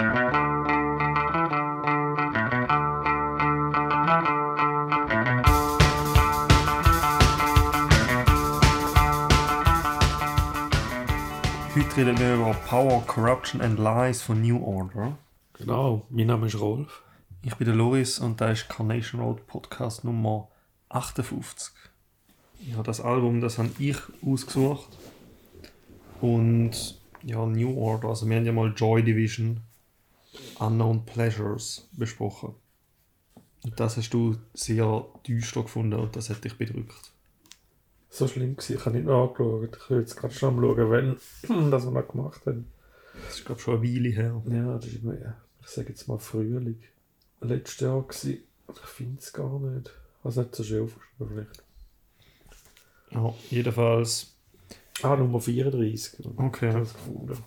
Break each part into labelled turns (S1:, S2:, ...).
S1: Heute reden wir über Power, Corruption and Lies von New Order.
S2: Genau, mein Name ist Rolf.
S1: Ich bin der Loris und da ist Carnation Road Podcast Nummer 58. Ja, das Album, das habe ich ausgesucht. Und ja, New Order, also wir haben ja mal Joy Division, Unknown Pleasures besprochen. Und das hast du sehr düster gefunden und das hat dich bedrückt.
S2: So schlimm gewesen, ich habe nicht nachgeschaut. Ich will jetzt gerade schon am schauen, wenn das wir noch gemacht haben.
S1: Das ist, glaube schon eine Weile her.
S2: Ja, das ist mir, ich sage jetzt mal Frühling. Letztes Jahr gewesen. Ich finde es gar nicht. Also nicht so schön aufgeschrieben vielleicht.
S1: Ja, jedenfalls.
S2: Ah, Nummer 34.
S1: Okay.
S2: Ich habe es gefunden.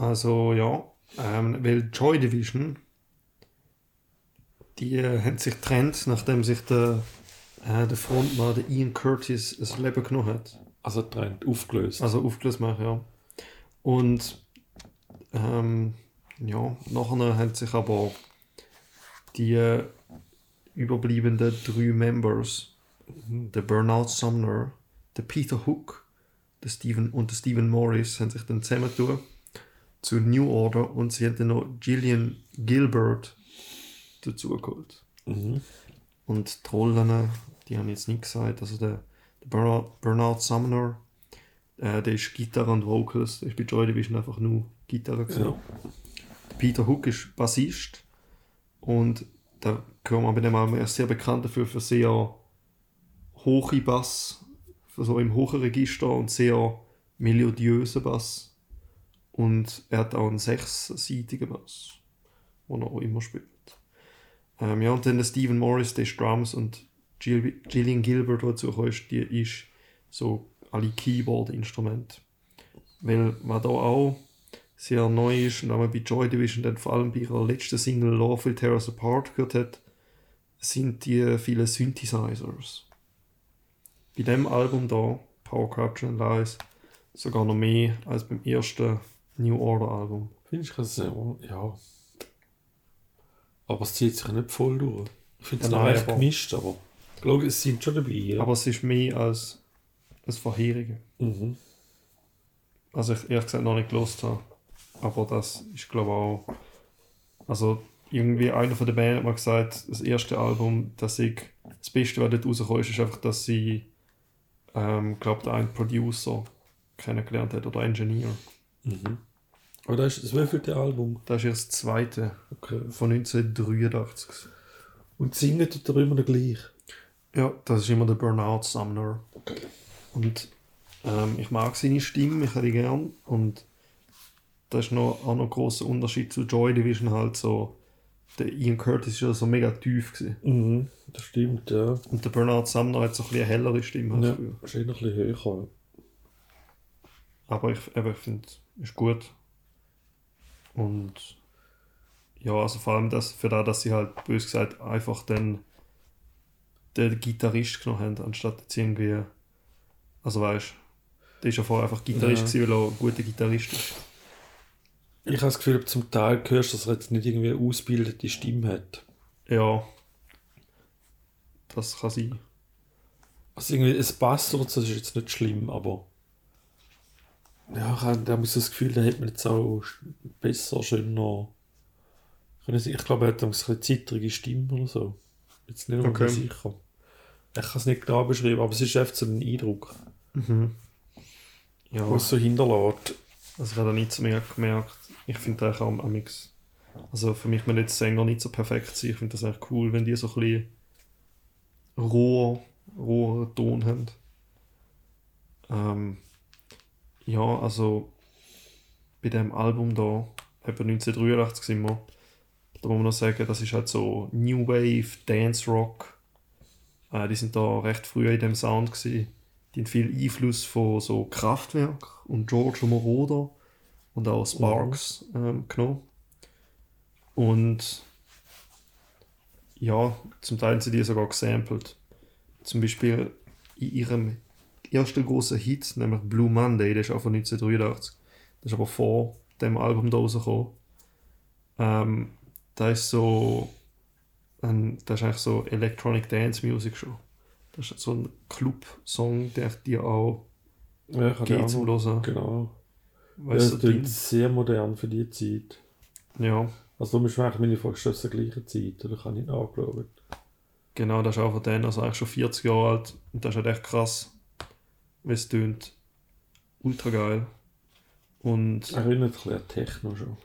S1: Also ja, ähm, weil Joy Division, die äh, haben sich getrennt, nachdem sich der, äh, der Frontmann, der Ian Curtis, das Leben genommen hat.
S2: Also Trend aufgelöst.
S1: Also aufgelöst machen, ja. Und ähm, ja, nachher haben sich aber die äh, überbliebenen drei Members, der Bernard Sumner, der Peter Hook der Stephen, und der Stephen Morris, haben sich dann zusammengetan zu New Order und sie dann noch Gillian Gilbert dazu geholt.
S2: Mhm.
S1: Und die Rollen, die haben jetzt nicht gesagt. Also der, der Bernard, Bernard Sumner, äh, der ist Gitarre und Vocals. Der ist bei Joy Division einfach nur Gitarre. gewesen.
S2: Ja.
S1: Peter Hook ist Bassist. Und da gehört man bei dem ist sehr bekannt dafür, für sehr hohe Bass, für so im hohen Register und sehr melodiösen Bass. Und er hat auch einen sechsseitigen Bass, den er auch immer spielt. Ähm, ja, und dann der Stephen Morris, der ist Drums und Jill, Gillian Gilbert, die dazu die ist so alle Keyboard-Instrumente. Weil, was da auch sehr neu ist und auch bei Joy Division dann vor allem bei ihrer letzten Single Love Will Tear Us Apart gehört hat, sind die vielen Synthesizers. Bei dem Album da, Power Corruption and Lies, sogar noch mehr als beim ersten New Order Album.
S2: Findest du das so? Ja. Aber es zieht sich nicht voll durch. Ich finde es
S1: Ja,
S2: noch recht
S1: aber-
S2: gemischt, aber ich glaube, es sind schon dabei. Ja.
S1: Aber es ist mehr als das vorherige.
S2: mhm.
S1: Also ich ehrlich gesagt noch nicht gelost habe. Aber das ist glaube ich auch. Also irgendwie einer von der Band hat mal gesagt, das erste Album, dass ich das Beste, was dort rausgekommen ist, ist einfach, dass sie ähm, glaube der einen Producer kennengelernt hat oder Engineer.
S2: Mhm. Aber das ist das wievielte Album?
S1: Das ist erst das zweite
S2: Okay.
S1: von 1983.
S2: Und singen tut er immer noch gleich.
S1: Ja, das ist immer der Bernard Sumner.
S2: Okay.
S1: Und ähm, ich mag seine Stimme, ich habe die gern. Und da ist noch, auch noch ein grosser Unterschied zu Joy Division halt so. Der Ian Curtis ist ja so mega tief gewesen.
S2: Mhm. Das stimmt, ja.
S1: Und der Bernard Sumner hat so ein bisschen eine hellere Stimme als
S2: ja. noch ein bisschen höher.
S1: Aber ich, eben, ich finde, ist gut. Und ja, also vor allem das, für das, dass sie halt bös gesagt einfach dann den Gitarrist genommen haben, anstatt jetzt irgendwie. Also weißt der ist ja vorher einfach Gitarrist,
S2: Ja.
S1: gewesen, weil er ein guter Gitarrist ist.
S2: Ich habe das Gefühl, zum Teil hörst du, dass er jetzt nicht irgendwie eine ausgebildete Stimme hat.
S1: Ja. Das kann sein.
S2: Also irgendwie, es passt so, das ist jetzt nicht schlimm, aber ja, ich habe da muss das Gefühl, da hätte man jetzt auch besser, schöner können ich glaube, er hat eine bisschen zittrige Stimme oder so. Jetzt nicht
S1: Okay.
S2: okay. sicher. Ich kann es nicht genau beschreiben, aber es ist einfach so ein Eindruck,
S1: Ja,
S2: was so hinterlässt.
S1: also ich habe da nicht so mehr gemerkt. Ich finde eigentlich auch am Mix. Also für mich, wenn jetzt Sänger nicht so perfekt sind, ich finde das eigentlich cool, wenn die so ein bisschen roher, roher Ton haben. Ähm, ja, also bei dem Album da, etwa 1983 sind wir, da muss man noch sagen, das ist halt so New Wave, Dance Rock. Äh, die sind da recht früh in dem Sound gewesen. Die haben viel Einfluss von so Kraftwerk und George Moroder und auch Sparks ähm, genommen. Und ja, zum Teil sie die sogar gesampelt. Zum Beispiel in ihrem ersten großen Hit, nämlich Blue Monday, der ist auch von 1983. Das ist aber vor dem Album da rausgekommen. Ähm, da ist so ein, das ist eigentlich so Electronic Dance Music schon. Das ist so ein Club-Song, der dir auch
S2: Ja,
S1: geht zum Hören.
S2: Genau. Ja,
S1: Weißt
S2: es
S1: du,
S2: klingt sehr modern für die Zeit.
S1: ja,
S2: Also darum ist eigentlich meine ist das zur gleichen Zeit? Oder kann ich nachschauen?
S1: genau, das ist auch von denen, also eigentlich schon 40 Jahre alt. Und das ist halt echt krass, es tönt. Ultra geil. Und
S2: Erinnert ein bisschen an Techno schon.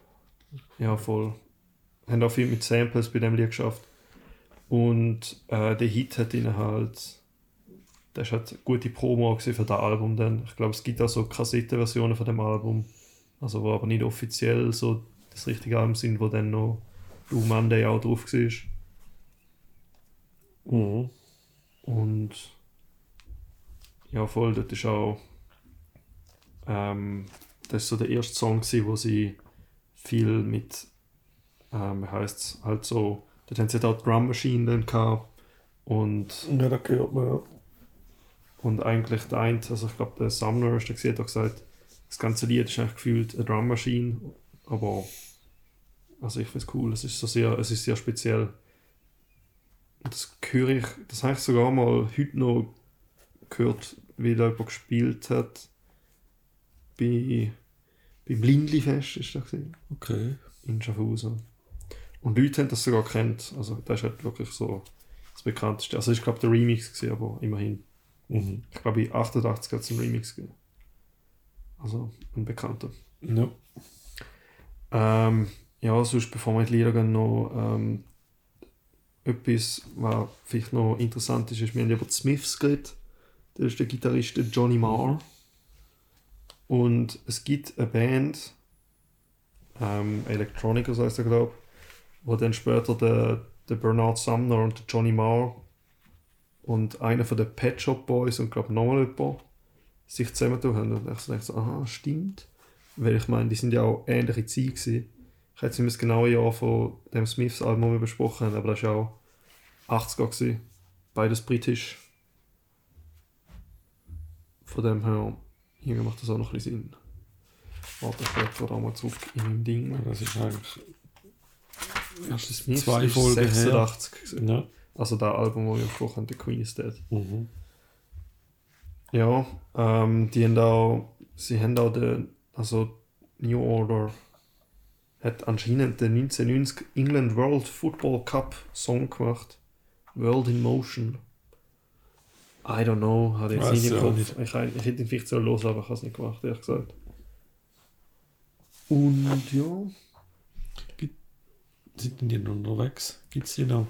S1: Ja, voll. Haben auch viel mit Samples bei dem Lied geschafft. Und äh, der Hit hat ihnen halt. Das halt eine gute Promo für das Album dann. Ich glaube, es gibt auch so Kassettenversionen von dem Album. Also, wo aber nicht offiziell so das richtige Album sind, wo dann noch Blue Monday auch drauf war.
S2: Mhm.
S1: Und ja, voll, dort ist auch ähm, das ist so der erste Song gewesen, wo sie viel mit ähm, wie heisst's, halt so, dort haben sie halt auch Drum Machine dann gehabt und,
S2: Ja, da gehört man ja.
S1: und eigentlich der eine, also ich glaube der Sumner ist der gesehen, hat gesagt, das ganze Lied ist eigentlich gefühlt eine Drum Machine, aber also ich finde es cool, es ist so sehr, es ist sehr speziell. Das höre ich, das habe ich sogar mal heute noch gehört, wie da jemand gespielt hat. Bei, beim Lindli-Fest ist das gewesen,
S2: Okay.
S1: in Schaffhausen. Und Leute haben das sogar kennt. Also das ist halt wirklich so das bekannteste. Also ich glaube der Remix gewesen, aber immerhin.
S2: Mhm.
S1: Ich glaube in 88 hat es einen Remix gegeben. Also ein bekannter.
S2: Ja.
S1: Ähm, ja, sonst bevor wir in die Lieder gehen, noch ähm, etwas, was vielleicht noch interessant ist, ist, wir haben über die Smiths geredet. Das ist der Gitarrist Johnny Marr. Und es gibt eine Band, ähm, Electronica, so heißt er, glaube ich, wo dann später der, der Bernard Sumner und der Johnny Marr und einer von den Pet Shop Boys und glaube nochmal jemand sich zusammentun haben. Und ich dachte so, aha, stimmt. Weil ich meine, die sind ja auch ähnliche Zeit gewesen. Ich hätte nicht das genaue Jahr von dem Smiths Album, besprochen aber das war auch 80er gewesen. Beides britisch. Von dem her, irgendwie macht das auch noch ein bisschen Sinn. Warte, ich gerade auch mal zurück in mein Ding.
S2: Das ist eigentlich.
S1: Erste Smiths
S2: Zwei
S1: ist
S2: Folgen her.
S1: 86 gewesen.
S2: Ja.
S1: Also das Album, das wir besprochen haben, The Queen is Dead.
S2: Mhm.
S1: Ja, ähm, die haben auch, sie haben auch den, also New Order hat anscheinend den 1990 England World Football Cup Song gemacht. World in Motion. I don't know, hatte jetzt nicht im
S2: ich
S1: Kopf. Ich, ich hätte ihn vielleicht so los, aber ich habe es nicht gemacht, ehrlich gesagt. Und ja,
S2: Sind die noch unterwegs? Gibt es die noch?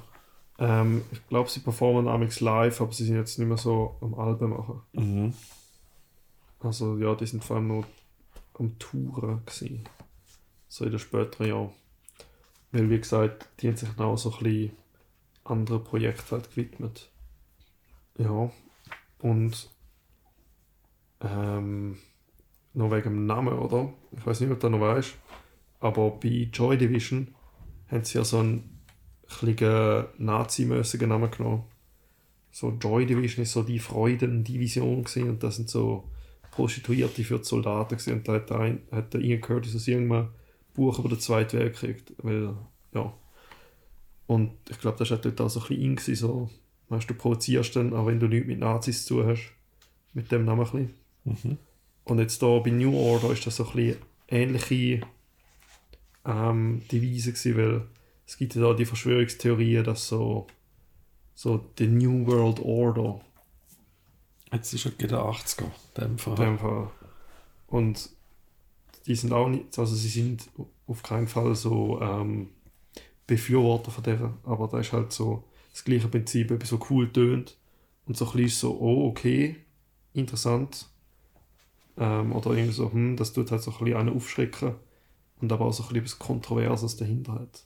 S1: ähm, ich glaube, sie performen amigs live, aber sie sind jetzt nicht mehr so am Alben machen.
S2: Mhm.
S1: Also ja, die sind vor allem noch am Touren gewesen. So in den späteren Jahren. Weil wie gesagt, die haben sich dann auch so ein bisschen anderen Projekten halt gewidmet. Ja. Und ähm, noch wegen dem Namen, oder? Ich weiß nicht, ob du noch weißt. Aber bei Joy Division haben sie ja so einen kleinen Nazi-mäßigen Namen genommen. So Joy Division ist so die Freudendivision gewesen und das sind so Prostituierte für die Soldaten gewesen. und da hat ein, hat der Ian Curtis aus irgendeinem Buch über den Zweiten Weltkrieg, weil, ja. Und ich glaube, das war dort auch so ein bisschen in, so, weißt du, provozierst dann, auch wenn du nichts mit Nazis zu hast, mit dem Namen ein bisschen.
S2: Mhm.
S1: Und jetzt da bei New Order ist das so ein bisschen ähnliche ähm, Devise gewesen, weil es gibt ja da die Verschwörungstheorien, dass so so die New World Order
S2: Jetzt ist es der 80er. in dem Fall.
S1: dem Fall. Und die sind auch nicht, also sie sind auf keinen Fall so ähm, Befürworter von der, aber da ist halt so das gleiche Prinzip, eben so cool tönt und so ein bisschen so, oh, okay, interessant. Ähm, oder irgendwie so, hm, das tut halt so ein bisschen einen aufschrecken und aber auch so ein bisschen was Kontroverses dahinter hat.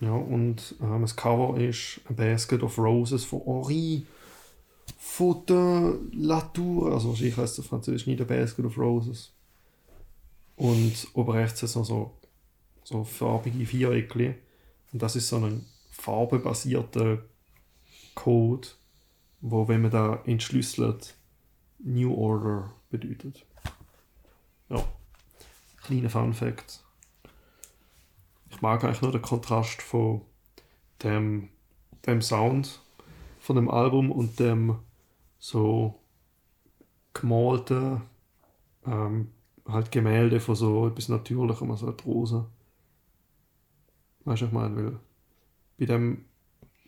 S1: Ja, und ähm, das Cover ist A Basket of Roses von Henri der Latour, also wahrscheinlich heißt es auf Französisch nicht A Basket of Roses. Und oben rechts ist noch so, so farbige Viereckchen. Und das ist so ein farbenbasierter Code, wo, wenn man da entschlüsselt, New Order bedeutet. Ja. Kleiner Fun Fact. Ich mag eigentlich nur den Kontrast von dem, dem Sound von dem Album und dem so gemalten ähm, halt Gemälde von so etwas Natürlichem, also die Rose. Weißt du, was ich meine? Bei dem,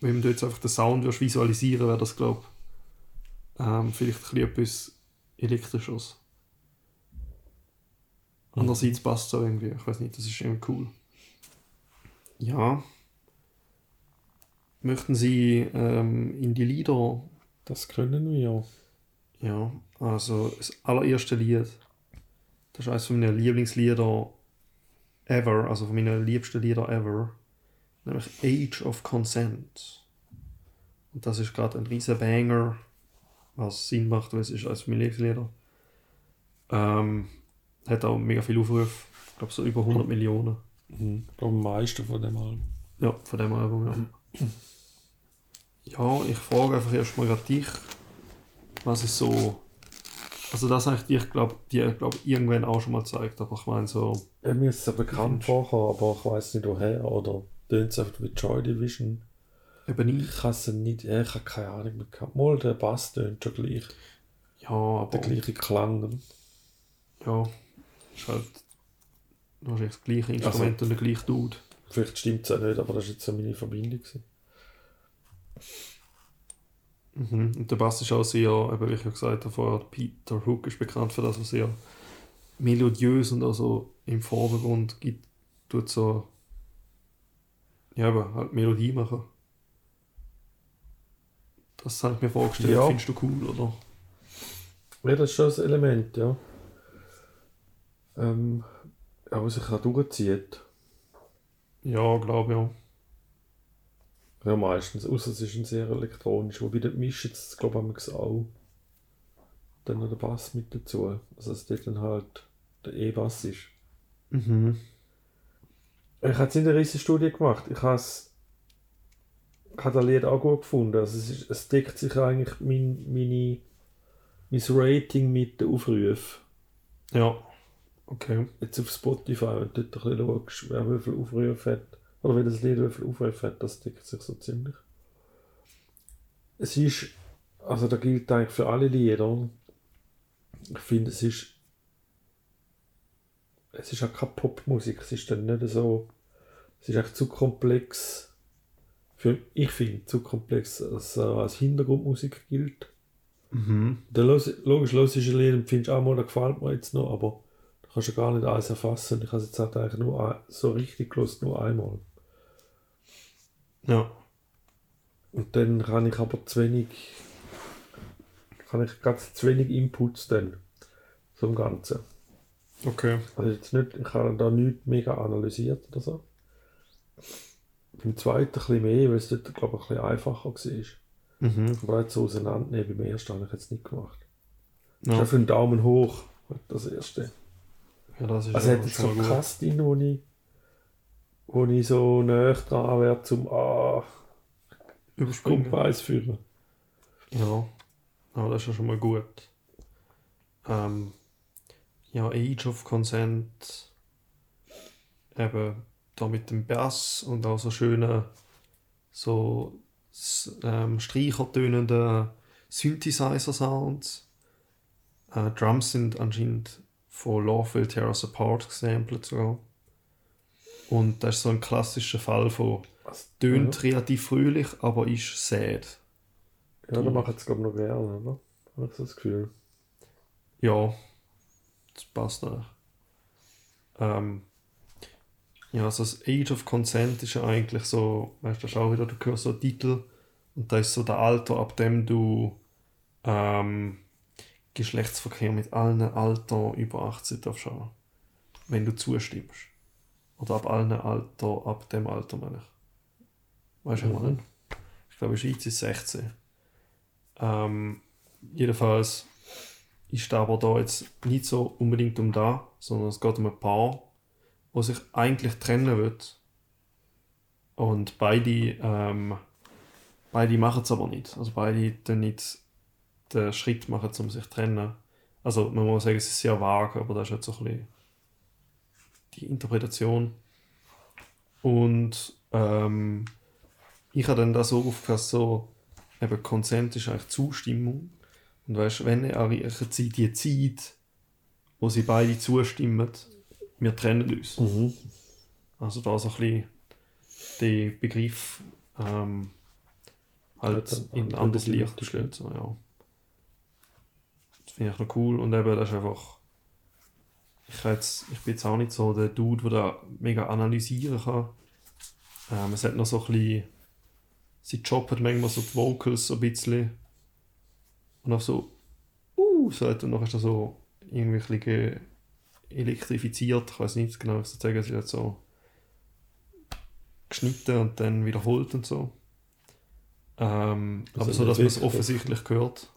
S1: wenn du jetzt einfach den Sound visualisieren wäre das, glaube ich, ähm, vielleicht ein bisschen etwas Elektrisches. Andererseits passt es auch irgendwie. Ich weiß nicht, das ist irgendwie cool. Ja. Möchten Sie ähm, in die Lieder?
S2: Das können wir.
S1: Ja, also das allererste Lied. Das ist eines von meinen Lieblingslieder ever, also von meinen liebsten Lieder ever. Nämlich Age of Consent. Und das ist gerade ein riesen Banger, was Sinn macht, weil es ist meinen Lieblingslieder. Ähm, hat auch mega viel Aufrufe. Ich glaube so über 100 Millionen.
S2: Mhm. Ich glaube, am meisten von dem Album.
S1: Ja, von dem Album, ja. Ja, ich frage einfach erstmal gerade dich, was ist so. Also, das habe ich dir, glaube dir, glaub, irgendwann auch schon mal gezeigt, aber ich meine so.
S2: Mir ist es ja bekannt vorher, aber ich weiß nicht woher. Oder tönt es einfach wie Joy Division.
S1: Eben nicht.
S2: Ich habe es nicht, ja, ich habe keine Ahnung mehr gehabt. Mal der Bass tönt schon gleich.
S1: Ja, aber.
S2: Der gleiche Klang.
S1: Ja, ist halt. Wahrscheinlich das gleiche Instrument und der gleiche Dude.
S2: Vielleicht stimmt es auch nicht, aber das war jetzt so meine Verbindung. Gewesen.
S1: Mhm. Und der Bass ist auch sehr, eben wie ich ja gesagt habe vorher, Peter Hook ist bekannt für das, was sehr melodiös und also im Vordergrund gibt, tut so, ja, aber halt Melodie machen. Das habe ich mir vorgestellt,
S2: Ja.
S1: findest du cool, oder?
S2: Ja, das ist schon ein Element, ja. Ähm, aber sich auch durchzieht.
S1: Ja, glaube ja.
S2: Ja, meistens. Außer es ist ein sehr elektronisch. Wobei der mischt jetzt, glaube ich, auch dann noch der Bass mit dazu. Also, dass dort dann halt der E-Bass ist.
S1: Mhm.
S2: Ich habe es in der riesen Studie gemacht. Ich habe es ich habe das Lied auch gut gefunden. Also es, ist, es deckt sich eigentlich mein, meine, mein Rating mit den Aufrufen.
S1: Ja. Okay.
S2: Jetzt auf Spotify, wenn du dort ein bisschen schaust, wer wie viel Aufrufe hat, oder wie das Lied wie viel Aufrufe hat, das deckt sich so ziemlich. Es ist, also da gilt eigentlich für alle Lieder, ich finde es ist, es ist auch keine Popmusik, es ist dann nicht so, es ist echt zu komplex, für, ich finde, zu komplex, dass es äh, als Hintergrundmusik gilt.
S1: Mhm.
S2: Los, logisch, los ist ein Lied und findest auch mal, das gefällt mir jetzt noch, aber du kannst ja gar nicht alles erfassen. Ich habe es jetzt halt eigentlich nur ein, so richtig gelost, nur einmal.
S1: Ja.
S2: Und dann kann ich aber zu wenig, kann ich ganz zu wenig Inputs dann zum Ganzen.
S1: Okay.
S2: Also jetzt nicht, ich habe da nichts mega analysiert oder so. Beim zweiten ein bisschen mehr, weil es dort, glaube ich, ein bisschen einfacher war.
S1: Mhm.
S2: Aber jetzt so auseinandernehmen, beim ersten habe ich jetzt nicht gemacht. Ja. Ist für einen Daumen hoch, das erste.
S1: ja, das ist
S2: Also jetzt
S1: schon
S2: so drin, wo ich, wo ich so näher dran wäre zum ah,
S1: Überspringen.
S2: Grundpreis führen.
S1: Ja, aber das ist ja schon mal gut. Ähm, ja, Age of Consent, eben da mit dem Bass und auch so schönen, so ähm, streichertönenden Synthesizer-Sounds. Äh, Drums sind anscheinend von Tear Us Apart gesampelt sogar. Und das ist so ein klassischer Fall von tönt relativ fröhlich, aber ist sad.
S2: Ja, da macht es glaube ich noch gerne, oder? Habe ich so das Gefühl.
S1: Ja, passt auch. Ähm, ja, also das Age of Consent ist ja eigentlich so, weißt du, das ist auch wieder, du hörst so einen Titel und da ist so der Alter, ab dem du ähm, Geschlechtsverkehr mit allen Alter über 18 darfst haben. Wenn du zustimmst. Oder ab allen Alter, ab dem Alter meine ich. Weißt du, was ich
S2: Mhm.
S1: meine? Ich glaube, in Schweiz ist 16. Ähm, jedenfalls ist aber da jetzt nicht so unbedingt um da, sondern es geht um ein Paar, wo sich eigentlich trennen wird. Und beide, ähm, beide machen es aber nicht. Also beide dann nicht den Schritt machen, um sich zu trennen. Also man muss sagen, es ist sehr vage, aber das ist jetzt so ein bisschen die Interpretation. Und ähm, ich habe dann da so aufgefasst, so, eben Konsent ist eigentlich Zustimmung. Und weißt, wenn er einer Zeit, die Zeit, wo sie beide zustimmen, wir trennen uns.
S2: Mhm.
S1: Also da so ein bisschen den Begriff ähm, halt
S2: Ja,
S1: in ein
S2: andere
S1: anderes Licht gestellt. So, ja. Das finde ich noch cool. Und eben, das ist einfach. Ich, jetzt, ich bin jetzt auch nicht so der Dude, der da mega analysieren kann. Ähm, es hat noch so ein bisschen. Job hat manchmal so die Vocals so ein bisschen. Und auch so. Uh, so hat und dann ist er so irgendwie ein bisschen elektrifiziert. Ich weiß nicht genau, was ich sagen. Ist halt so geschnitten und dann wiederholt und so. Ähm, aber so, dass man es offensichtlich hört.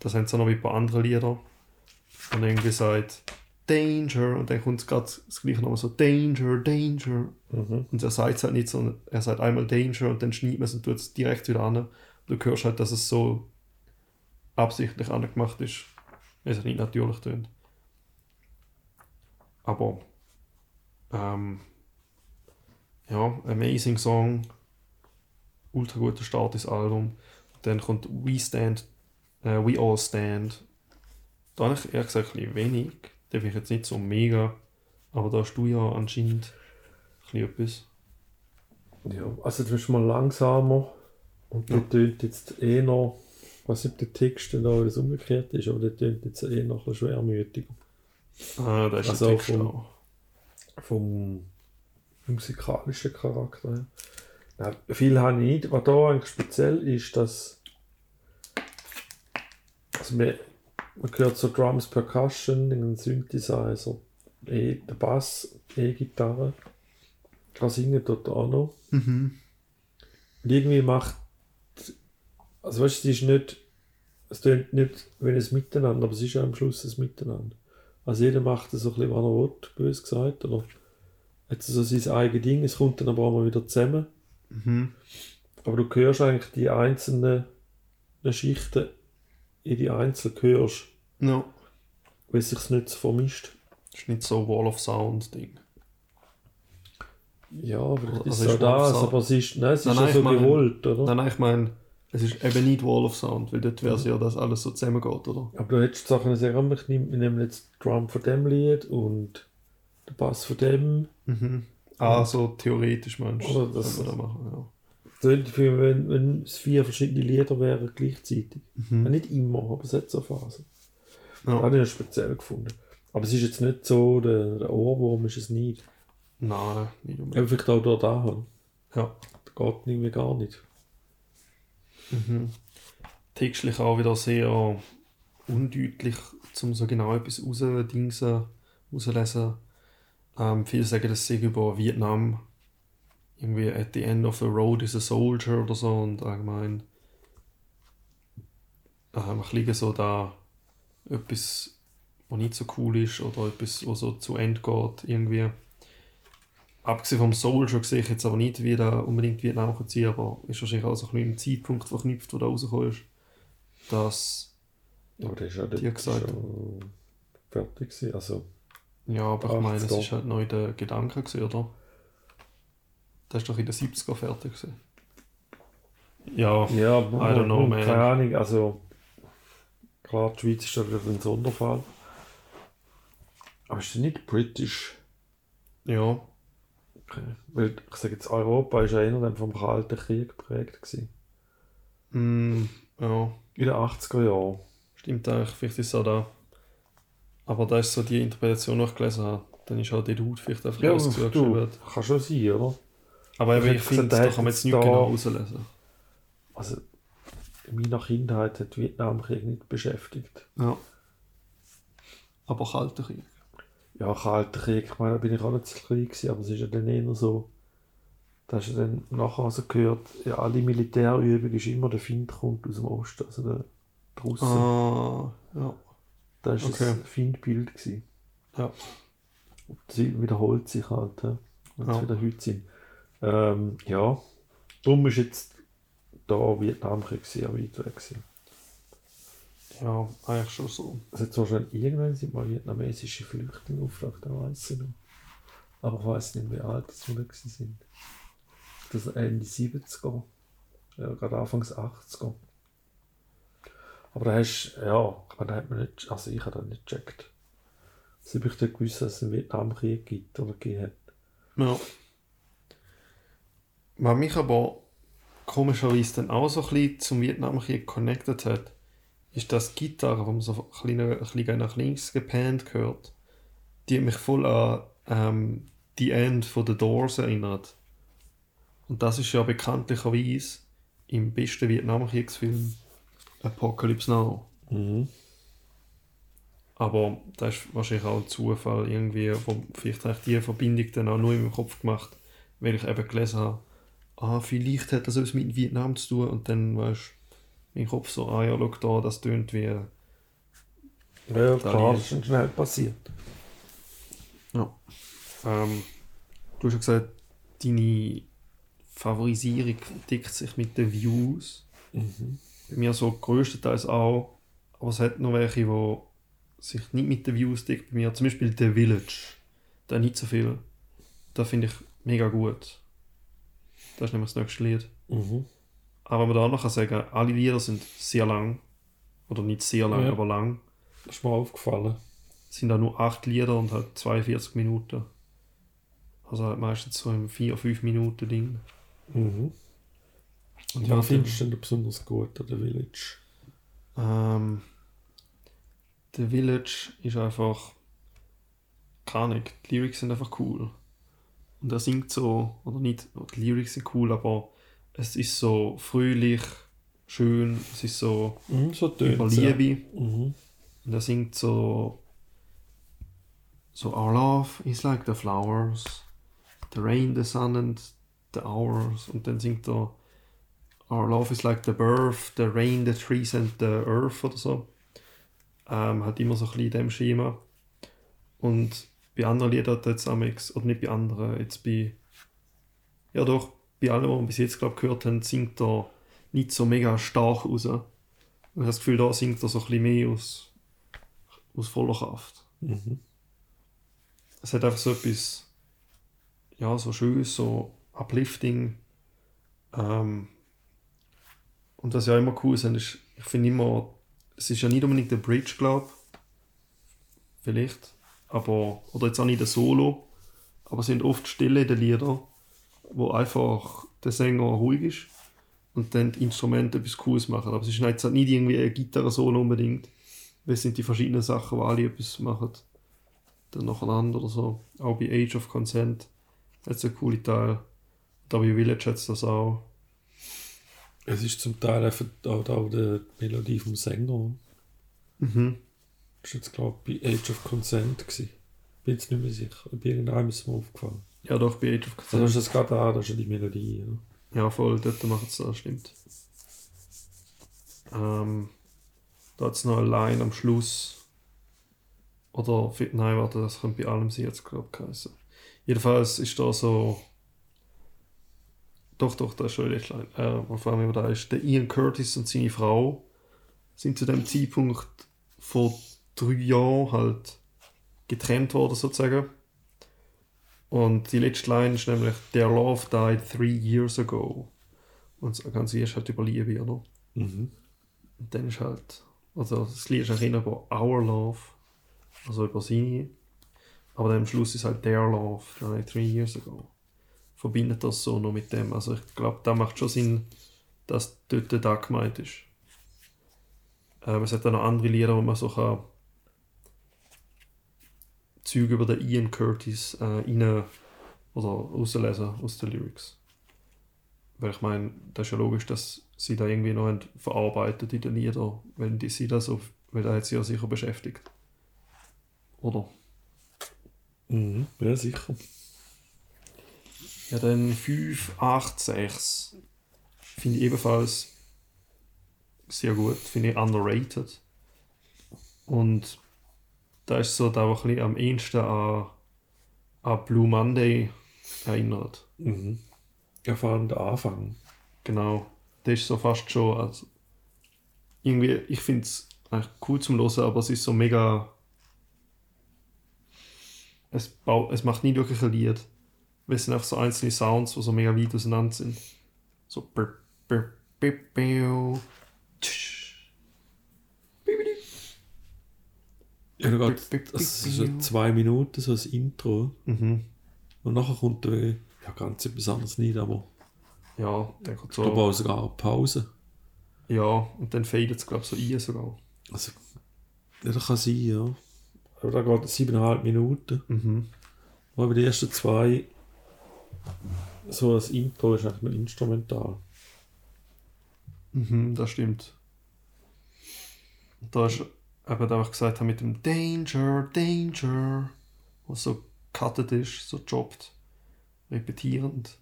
S1: Das haben sie auch noch wie ein paar andere Lieder. Und irgendwie sagt Danger und dann kommt es gerade das gleiche nochmal so Danger, Danger.
S2: Mhm.
S1: Und er sagt es halt nicht, sondern er sagt einmal Danger und dann schneidet man es und tut es direkt wieder an. Du hörst halt, dass es so absichtlich angemacht ist, es nicht natürlich tönt. Aber ähm, ja, amazing Song, ultra guter Start ins Album. Dann kommt We Stand, äh, We All Stand. Da habe ich ehrlich gesagt ein wenig. Den finde ich jetzt nicht so mega. Aber da hast du ja anscheinend ein bisschen etwas.
S2: Ja, also das ist mal langsamer und der
S1: Ja.
S2: tönt jetzt eh noch, ich weiß nicht, ob der Text da das umgekehrt ist, aber der tönt jetzt eh noch ein schwermütiger.
S1: Ah, da ist
S2: Also
S1: der Text
S2: vom-
S1: auch.
S2: Vom musikalischen Charakter her. Ja, viel habe ich nicht. Was da eigentlich speziell ist, dass also man, man hört so Drums, Percussion, einen Synthesizer, e, der Bass, E-Gitarre. Kann singen dort auch noch.
S1: Mhm.
S2: Und irgendwie macht. Also weißt du, es ist nicht. Es tönt nicht, wenn es miteinander, aber es ist ja am Schluss ein Miteinander. Also jeder macht so ein bisschen, was er will, bös gesagt. Oder hat so sein eigenes Ding, es kommt dann aber auch mal wieder zusammen.
S1: Mhm.
S2: Aber du hörst eigentlich die einzelnen Schichten in die einzeln hörst,
S1: Ja.
S2: weil es sich nicht so vermischt.
S1: Das ist nicht so Wall of Sound Ding.
S2: Ja, vielleicht ist
S1: Also
S2: es
S1: ist
S2: auch das, aber es ist, nein, es ist
S1: Nein,
S2: ja so
S1: ich meine-
S2: gewollt, oder?
S1: Nein, nein, ich meine, es ist eben nicht Wall of Sound, weil dort wäre es ja, dass alles so zusammengeht, oder?
S2: Aber du hättest Sachen sagen, ich nehme, wir nehmen jetzt die Drum von dem Lied und den Bass von dem.
S1: Mhm. Ah, so theoretisch meinst
S2: Oder
S1: du,
S2: das-
S1: man da machen, ja.
S2: Wenn, wenn es vier verschiedene Lieder wären gleichzeitig.
S1: Mhm.
S2: Ja, nicht immer, aber es hat so Phasen. Das
S1: Ja.
S2: habe ich speziell gefunden. Aber es ist jetzt nicht so, der, der Ohrwurm ist es nicht.
S1: Nein, nicht unbedingt.
S2: Vielleicht auch da. halt.
S1: Ja.
S2: Das geht irgendwie gar nicht.
S1: Mhm. Textlich auch wieder sehr undeutlich, um so genau etwas rauszudingsen, rauszulesen. Ähm, viele sagen, das sei über Vietnam. Irgendwie at the end of the road is a soldier oder so und allgemein ähm, ich liege so da etwas, was nicht so cool ist oder etwas, was so zu Ende geht irgendwie. Abgesehen vom Soldier sehe ich jetzt aber nicht, wie da unbedingt Vietnam kann ziehen, aber ist wahrscheinlich auch so ein bisschen im Zeitpunkt verknüpft, wo da rausgekommen ist, dass,
S2: Aber das ist ja dort
S1: gesagt.
S2: schon fertig gewesen. Also,
S1: ja, aber ich meine, es
S2: 80er.
S1: ist halt neu der Gedanke gewesen, oder? Das ist doch in den 70er fertig gewesen. Ja,
S2: ja,
S1: I don't know, man.
S2: keine Ahnung. Also, klar, die Schweiz ist da wieder ein Sonderfall. Aber ist das nicht britisch?
S1: ja.
S2: Weil ich sage jetzt, Europa ist ja eher vom Kalten Krieg geprägt gewesen.
S1: mm, ja,
S2: In den 80er Jahren.
S1: stimmt eigentlich, vielleicht ist es auch da. Aber das ist so die Interpretation, die ich gelesen habe. Dann ist halt der Dude vielleicht einfach
S2: Ja,
S1: alles zugeschrieben.
S2: kann schon sein, oder?
S1: Aber
S2: Ich
S1: ich finde, da kann man jetzt nicht
S2: da-
S1: genau rauslesen.
S2: Also, in meiner Kindheit hat die Vietnamkrieg nicht beschäftigt.
S1: Ja. Aber kalter Krieg.
S2: Ja, Kalter Krieg, ich meine, da bin ich auch nicht so klein gewesen, aber es ist ja dann eher so, da hast du dann nachher also gehört, ja, alle Militärübungen ist immer der Find kommt aus dem Osten, also der, der Russe.
S1: Ah, ja.
S2: Da war
S1: okay.
S2: das Findbild. Gewesen.
S1: Ja.
S2: Und das wiederholt sich halt, ja, wenn
S1: Ja.
S2: es wieder heute sind. Ähm, ja, darum ist jetzt da Vietnamkrieg sehr weit weg gewesen.
S1: Ja, eigentlich schon so.
S2: Es hat zwar schon irgendwann sind mal vietnamesische Flüchtlinge aufgetaucht, da weiss ich noch. Aber ich weiss nicht, wie alt das wir sind. Das Ende 70er. Ja, gerade Anfangs 80er. Aber da hast ja, ich meine, da hat man nicht, also ich habe das nicht gecheckt. Also ich dort gewusst, dass es einen Vietnamkrieg gibt oder gegeben hat.
S1: Ja. Was mich aber komischerweise dann auch so ein bisschen zum Vietnamkrieg connected hat, ist das die Gitarre, die man so ein bisschen, ein bisschen nach links gepannt gehört, die hat mich voll an ähm, die End von The Doors erinnert. Und das ist ja bekanntlicherweise im besten Vietnamkriegsfilm Apocalypse Now.
S2: Mhm.
S1: Aber das ist wahrscheinlich auch ein Zufall irgendwie, wo vielleicht habe ich die Verbindung dann auch nur in meinem Kopf gemacht, weil ich eben gelesen habe, ah, vielleicht hat das etwas mit Vietnam zu tun und dann weißt mein Kopf so, ah ja, schau da, das tönt wie.
S2: Ja, klar, das ist schon schnell passiert.
S1: Ja. Ähm, du hast ja gesagt, deine Favorisierung deckt sich mit den Views.
S2: Mhm.
S1: Bei mir so größtenteils auch, aber es hat noch welche, die sich nicht mit den Views deckt. Bei mir zum Beispiel The Village. Da nicht so viel. Da finde ich mega gut. Das ist nämlich das nächste Lied.
S2: Mhm.
S1: Aber man da auch noch kann sagen, alle Lieder sind sehr lang. Oder nicht sehr lang,
S2: Ja.
S1: aber lang.
S2: Das ist mir aufgefallen.
S1: Es sind da nur 8 Lieder und halt 42 Minuten. Also halt meistens so im 4-5 Minuten Ding.
S2: Mhm.
S1: Und Ja,
S2: findest du denn besonders gut an der Village?
S1: Ähm, The Village ist einfach. Keine Ahnung, die Lyrics sind einfach cool. Und er singt so, oder nicht, die Lyrics sind cool, aber es ist so fröhlich, schön, es ist so
S2: Mhm, so
S1: über
S2: tönt ja.
S1: Liebe.
S2: Mhm.
S1: Und er singt so. So, Our love is like the flowers, the rain, the sun and the hours. Und dann singt er Our love is like the birth, the rain, the trees and the earth oder so. Ähm, hat immer so ein bisschen in dem Schema. Und bei anderen Liedern hat er jetzt amix, oder nicht bei anderen, jetzt bei. Ja doch, bei allen, die wir bis jetzt glaub, gehört haben, singt er nicht so mega stark raus. Und ich habe das Gefühl, da singt er so ein bisschen mehr aus, aus voller Kraft.
S2: Mhm.
S1: Es hat einfach so etwas, ja, so schönes, so uplifting. Ähm, und was ja immer cool ist, ist, ich finde immer, es ist ja nicht unbedingt der Bridge, glaube Vielleicht. Aber, oder jetzt auch nicht der Solo. Aber es sind oft Stille in den Liedern, wo einfach der Sänger ruhig ist und dann die Instrumente etwas Cooles machen. Aber es ist jetzt nicht irgendwie ein Gitarre-Solo unbedingt. Es sind die verschiedenen Sachen, wo alle etwas machen dann nacheinander oder so. Auch bei Age of Consent hat es einen coolen Teil. Bei Village hat es das auch.
S2: Es ist zum Teil einfach auch, auch die Melodie vom Sänger.
S1: Mhm.
S2: Das war jetzt, glaube ich, bei Age of Consent. Gewesen. Bin jetzt nicht mehr sicher. Bei irgendeinem ist mir aufgefallen.
S1: Ja, doch, bei Age of
S2: Also, das ist das gerade da, das ist ja die Melodie. Ja.
S1: Ja, voll, dort macht es das, stimmt. Ähm, da hat es noch eine Line am Schluss. Oder, nein, warte, das könnte bei allem sein, jetzt glaube ich geheißen. Jedenfalls ist da so. Doch, doch, da ist schon eine Line. Äh, vor allem, da ist der Ian Curtis und seine Frau sind zu dem Zeitpunkt vor drei Jahren halt getrennt worden, sozusagen. Und die letzte Line ist nämlich Their love died three years ago. Und das Ganze ist halt über Liebe, oder?
S2: Mhm.
S1: Und dann ist halt, also das Lied ist auch immer über Our Love, also über seine. Aber dann am Schluss ist halt Their love died three years ago. Verbindet das so noch mit dem. Also ich glaube, da macht schon Sinn, dass dort der Tag gemeint ist. Ähm, es hat dann noch andere Lieder, wo man so kann Züge über den Ian Curtis äh, rein oder rauslesen aus den Lyrics. Weil ich meine, das ist ja logisch, dass sie da irgendwie noch verarbeitet in den Liedern, wenn die sie das so, weil da hat sie ja sicher beschäftigt. Oder?
S2: Mhm. Ja, sicher.
S1: Ja, dann 5, 8, 6 finde ich ebenfalls sehr gut, finde ich underrated. Und da ist so da auch ein bisschen am ehesten an, an Blue Monday erinnert.
S2: Mhm. Ja, vor allem der Anfang.
S1: Genau. Das ist so fast schon, also irgendwie, ich finde es eigentlich cool zum Hören, aber es ist so mega. Es, baut, es macht nie wirklich ein Lied. Es sind einfach so einzelne Sounds, die so mega weit auseinander sind. So. brr, brr, brr, brr,
S2: Ja, geht, das ist so zwei Minuten, so ein Intro.
S1: Mhm.
S2: Und nachher kommt äh, ja, ganz etwas anderes nicht, aber
S1: Ja, der kommt so.
S2: auch sogar eine Pause.
S1: Ja, und dann fadet es, glaube ich, so ein sogar.
S2: Also, ja, das kann sein, ja. Aber da geht es siebeneinhalb Minuten.
S1: Mhm.
S2: Aber die ersten zwei, so das Intro ist eigentlich nur instrumental.
S1: Mhm, das stimmt. Da ist eben ich gesagt habe mit dem Danger, Danger, was so cuttet ist, so jobbt, repetierend.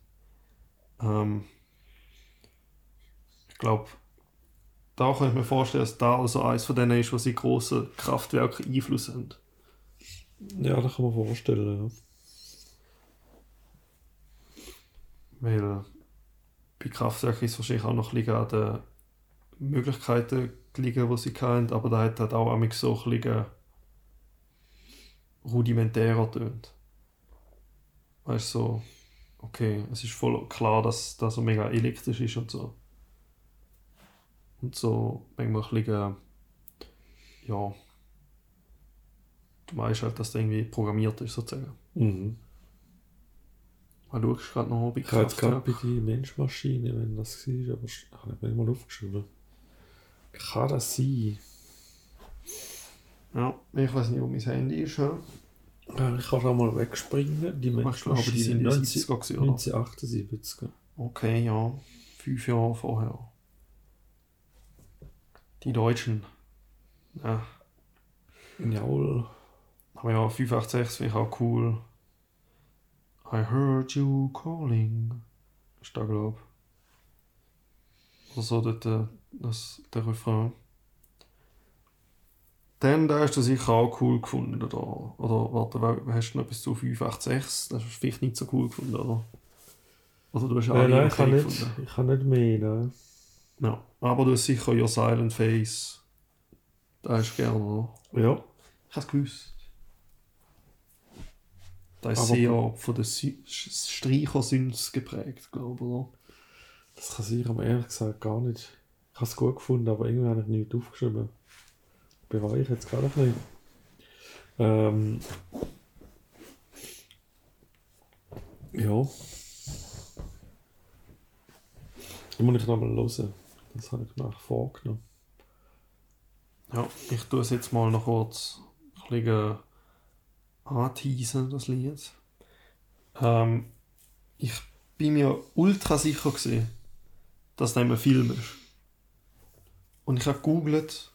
S1: Ähm, ich glaube, da kann ich mir vorstellen, dass da also eines von denen ist, was sie grossen Kraftwerke Einfluss haben.
S2: Ja, das kann man vorstellen, ja.
S1: Weil bei Kraftwerken ist es wahrscheinlich auch noch ein bisschen an den Möglichkeiten gelegen, die sie hatten, aber da hat halt auch einmal so ein bisschen rudimentärer tönt. Weißt du, so, okay, es ist voll klar, dass das so mega elektrisch ist und so. Und so manchmal ein bisschen, ja, du weißt halt, dass das irgendwie programmiert ist, sozusagen.
S2: Mhm.
S1: Du schaust gerade noch bei
S2: Ich habe jetzt gerade bei die Menschmaschine, wenn das war, aber ich habe nicht mal aufgeschrieben. Kann das sein?
S1: Ja, ich weiß nicht, wo mein Handy ist. Ja.
S2: Ich kann schon mal wegspringen. Die
S1: Ich glaube, die sind in den 70er gewesen, oder?
S2: 1978.
S1: Okay, ja. Fünf Jahre vorher. Die Deutschen. Ja.
S2: Jawohl.
S1: Aber ja, 586 finde ich auch cool. I heard you calling. Ist da, glaube ich. Oder so dort äh, das, der Refrain. Dann, da hast du sicher auch cool gefunden, oder? Oder warte, wa- hast du noch etwas zu 586? Das hast du vielleicht nicht so cool gefunden, oder? Oder du hast
S2: Nein,
S1: alle
S2: nein, ich
S1: okay
S2: kann nicht,
S1: gefunden.
S2: ich kann nicht mehr. Nein.
S1: Ja, aber du hast sicher Your Silent Face. Da hast du gerne, oder?
S2: Ja.
S1: Ich habe es gewusst. Da ist sehr von den Streichersünds geprägt, glaube ich, oder?
S2: Das kann sein, aber ehrlich gesagt gar nicht. Ich habe es gut gefunden, aber irgendwie habe ich nichts aufgeschrieben. Bereue ich jetzt gerade nicht. Ähm. Ja. Ich muss ich nochmal hören. Das habe ich mir vorgenommen.
S1: Ja, ich tue es jetzt mal noch kurz ein bisschen anteasen, das Lied. Ähm, ich bin mir ultra sicher gewesen, dass das ein Film ist. Und ich habe gegoogelt,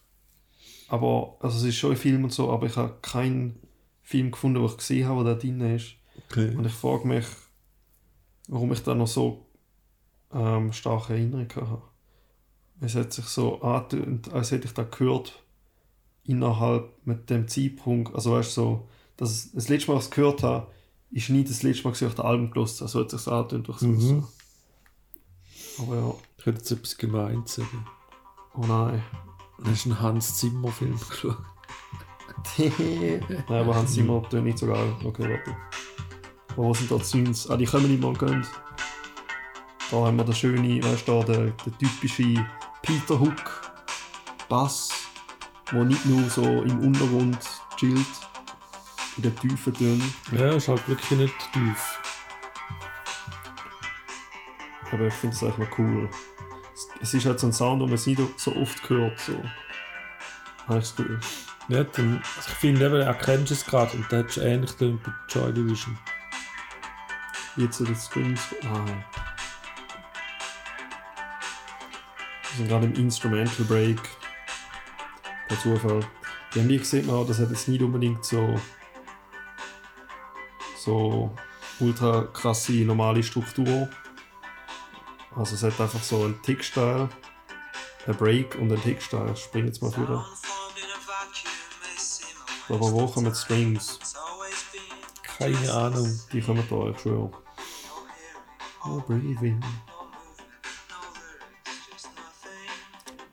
S1: aber, also es ist schon ein Film und so, aber ich habe keinen Film gefunden, den ich gesehen habe, der da drin ist.
S2: Okay.
S1: Und ich frage mich, warum ich da noch so ähm, starke Erinnerungen habe. Es hat sich so angetönt, als hätte ich da gehört, innerhalb mit dem Zeitpunkt, also weißt du, so, dass das letzte Mal, als ich es gehört habe, ist nie das letzte Mal, als ich das Album gelesen habe. So hat es sich angetönt durch
S2: Mhm.
S1: Aber ja,
S2: Ich könnte jetzt etwas gemeint sagen.
S1: Oh nein.
S2: Hast du einen Hans Zimmer Film geschaut?
S1: nein, aber Hans Zimmer tönt nicht so geil. Okay, warte. Aber wo sind da die Synths? Ah, die kommen nicht mal gehen. Da haben wir den schönen, weißt du, da, den, den typischen Peter Hook Bass, der nicht nur so im Untergrund chillt, in den tiefen Tönen.
S2: Ja, ist halt wirklich nicht tief.
S1: Aber ich finde es eigentlich noch cool. Es- Es ist halt so ein Sound, den man es nicht so oft hört. So. Habe ich das Gefühl.
S2: Ja, dann, also ich finde eben, erkennst du es gerade und dann hättest du ähnlich bei Joy Division.
S1: Jetzt so die Strings. Ah. Wir sind gerade im Instrumental Break. Per Zufall. Haben die sieht man auch, das hat jetzt nicht unbedingt so. so ultra krasse normale Struktur. Also es hat einfach so einen Tick-Style, ein Break und einen Tick-Style. Ich spring jetzt mal wieder. Aber wo kommen die Strings?
S2: Keine Ahnung.
S1: Die kommen da, ich schwöre. Oh, breathing.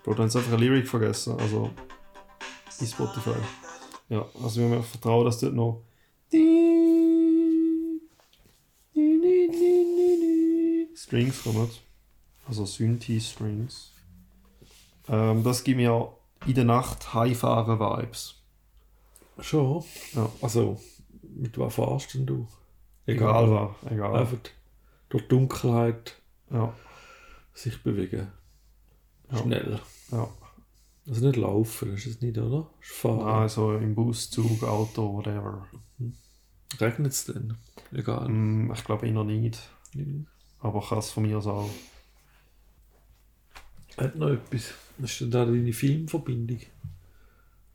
S1: Bro, du hast einfach eine Lyric vergessen. Also, in Spotify. Ja, also wir müssen vertrauen, dass dort noch Strings kommen. Also Synthi-Strings. Ähm, das gibt mir in der Nacht Heimfahren-Vibes.
S2: Schon?
S1: Ja.
S2: Also, mit was fahrst denn du?
S1: Egal was, egal.
S2: Einfach durch Dunkelheit
S1: Ja,
S2: sich bewegen.
S1: Ja.
S2: Schnell.
S1: ja.
S2: Also nicht laufen, ist es nicht, oder? Ist fahren.
S1: Also im Bus, Zug, Auto, whatever.
S2: Regnet es denn? Egal.
S1: Mm, ich glaube eher nicht. Aber kann es von mir aus auch.
S2: Hat noch etwas. Was ist denn da deine Filmverbindung?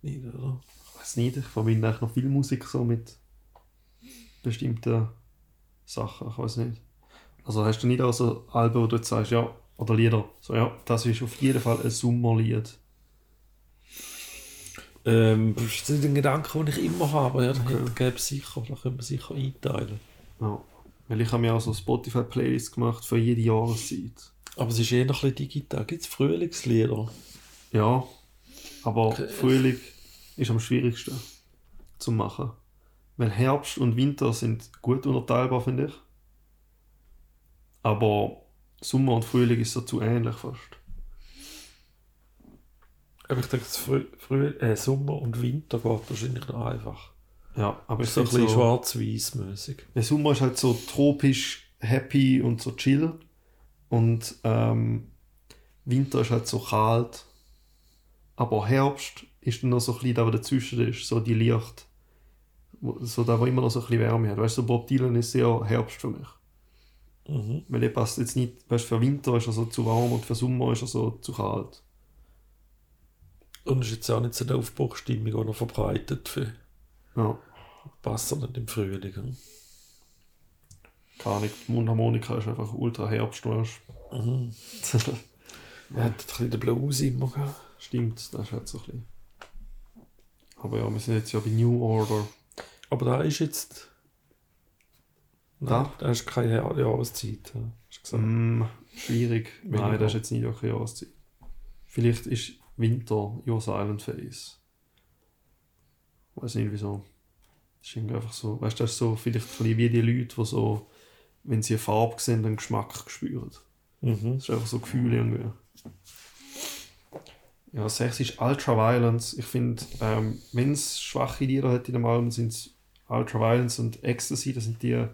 S2: Nicht, oder?
S1: Ich weiß nicht, ich verbinde eigentlich noch viel Musik so mit bestimmten Sachen. Ich weiß nicht. Also hast du nicht auch so Alben, wo du jetzt sagst, ja, oder Lieder, so ja, das ist auf jeden Fall ein Sommerlied.
S2: Ähm, das ist ein Gedanke, den ich immer habe. Ja, da gäbe es sicher, da können wir sicher einteilen.
S1: Ja. Weil ich habe mir auch so Spotify-Playlist gemacht für jede Jahreszeit.
S2: Aber es ist eher noch ein bisschen digital. Gibt es Frühlingslieder?
S1: Ja, aber
S2: Okay.
S1: Frühling ist am schwierigsten zu machen. Weil Herbst und Winter sind gut unterteilbar, finde ich. Aber Sommer und Frühling ist so zu ähnlich fast.
S2: Aber ich denke, Früh, Früh, äh, Sommer und Winter geht wahrscheinlich noch einfach.
S1: Ja, aber ich
S2: So ein bisschen
S1: so,
S2: schwarz-weiß mäßig.
S1: der Sommer ist halt so tropisch, happy und so chill. Und ähm, Winter ist halt so kalt. Aber Herbst ist dann noch so ein bisschen da, was dazwischen ist, so die Licht. So da, wo immer noch so ein bisschen Wärme hat. Weißt du, so Bob Dylan ist sehr Herbst für mich.
S2: Mhm.
S1: Weil er passt jetzt nicht, weißt, für Winter ist er so zu warm und für Sommer ist er so zu kalt.
S2: Und ist jetzt auch nicht so eine Aufbruchstimmung, die er verbreitet. Für
S1: Ja,
S2: passt er nicht im Frühling.
S1: Keine Ahnung. Die Mundharmonika ist einfach ultra Herbst, weißt
S2: Mhm. Er hat ein bisschen den Blues immer gehabt.
S1: Stimmt, das ist halt so ein bisschen. Aber ja, wir sind jetzt ja bei New Order.
S2: Aber da ist jetzt.
S1: Da?
S2: Nein, da ist keine Jahr- Jahreszeit. ja. Hast du gesagt.
S1: Mm, schwierig.
S2: Weniger.
S1: Nein, das ist jetzt nicht wirklich Jahreszeit. Vielleicht ist Winter Your Silent Face. Weiß nicht wieso. Das ist irgendwie einfach so. Weißt du, das ist so vielleicht ein bisschen wie die Leute, die so, wenn sie eine Farbe sehen, einen Geschmack spüren.
S2: Mhm.
S1: Das ist einfach so Gefühl irgendwie. Ja, 6 ist Ultra Violence. Ich finde, ähm, wenn es schwache Lieder hat in dem Album, sind es Ultra Violence und Ecstasy. Das sind die, äh,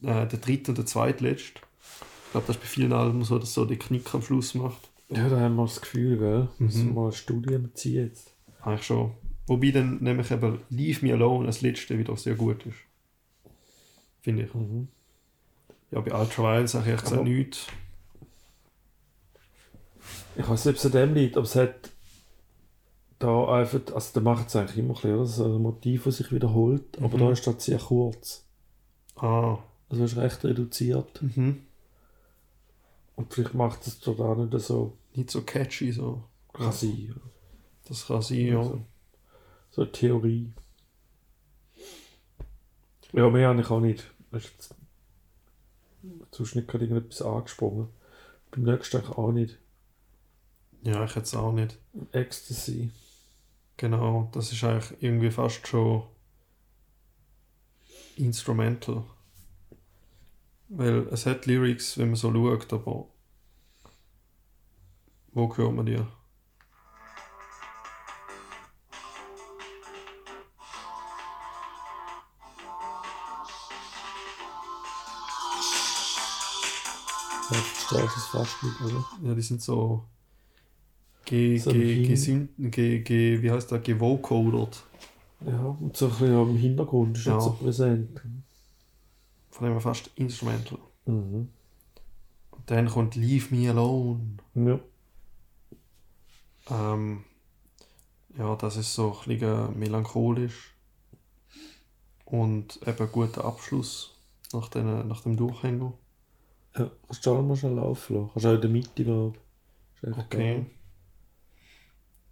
S1: der dritte und der zweitletzte. Ich glaube, das ist bei vielen Alben so, dass so der Knick am Schluss macht.
S2: Ja, da haben wir das Gefühl, gell? Müssen
S1: Mhm.
S2: wir mal Studien ziehen jetzt.
S1: Eigentlich schon. Wobei dann nämlich eben Leave Me Alone als letzte wieder sehr gut ist. Finde ich.
S2: Mhm.
S1: Ja, bei Ultra Violence habe ich ehrlich gesagt
S2: Aber-
S1: nichts.
S2: Ich weiß nicht, ob es an dem liegt, aber es hat da einfach, also der macht es eigentlich immer ein bisschen, ein Motiv, das sich wiederholt, aber
S1: Mhm.
S2: da ist das sehr kurz.
S1: Ah.
S2: Also es ist recht reduziert.
S1: Mhm.
S2: Und vielleicht macht es dort auch nicht so
S1: Nicht so catchy so.
S2: kann sein.
S1: Das kann sein, ja.
S2: Also, so eine Theorie. Ja, mehr habe ich auch nicht. Ist jetzt sonst nicht gerade irgendetwas angesprungen. Beim nächsten auch nicht.
S1: Ja, ich jetzt auch nicht.
S2: Ecstasy.
S1: Genau, das ist eigentlich irgendwie fast schon instrumental. Weil es hat Lyrics, wenn man so schaut, aber wo hört man die?
S2: Ja, verstehe ich es fast nicht, oder?
S1: Ja, die sind so ge,
S2: So
S1: ge, ge, ge, wie heißt der, gewocodert.
S2: Ja, und so ein bisschen am Hintergrund ist
S1: Ja.
S2: nicht so präsent.
S1: Von dem fast instrumental.
S2: Mhm.
S1: Und dann kommt Leave Me Alone.
S2: Ja.
S1: Ähm, ja, das ist so ein bisschen melancholisch. Und eben ein guter Abschluss nach, den, nach dem Durchhänger.
S2: Ja. Kannst du mal schnell laufen lassen. Kannst auch in der Mitte. Ist echt
S1: Okay.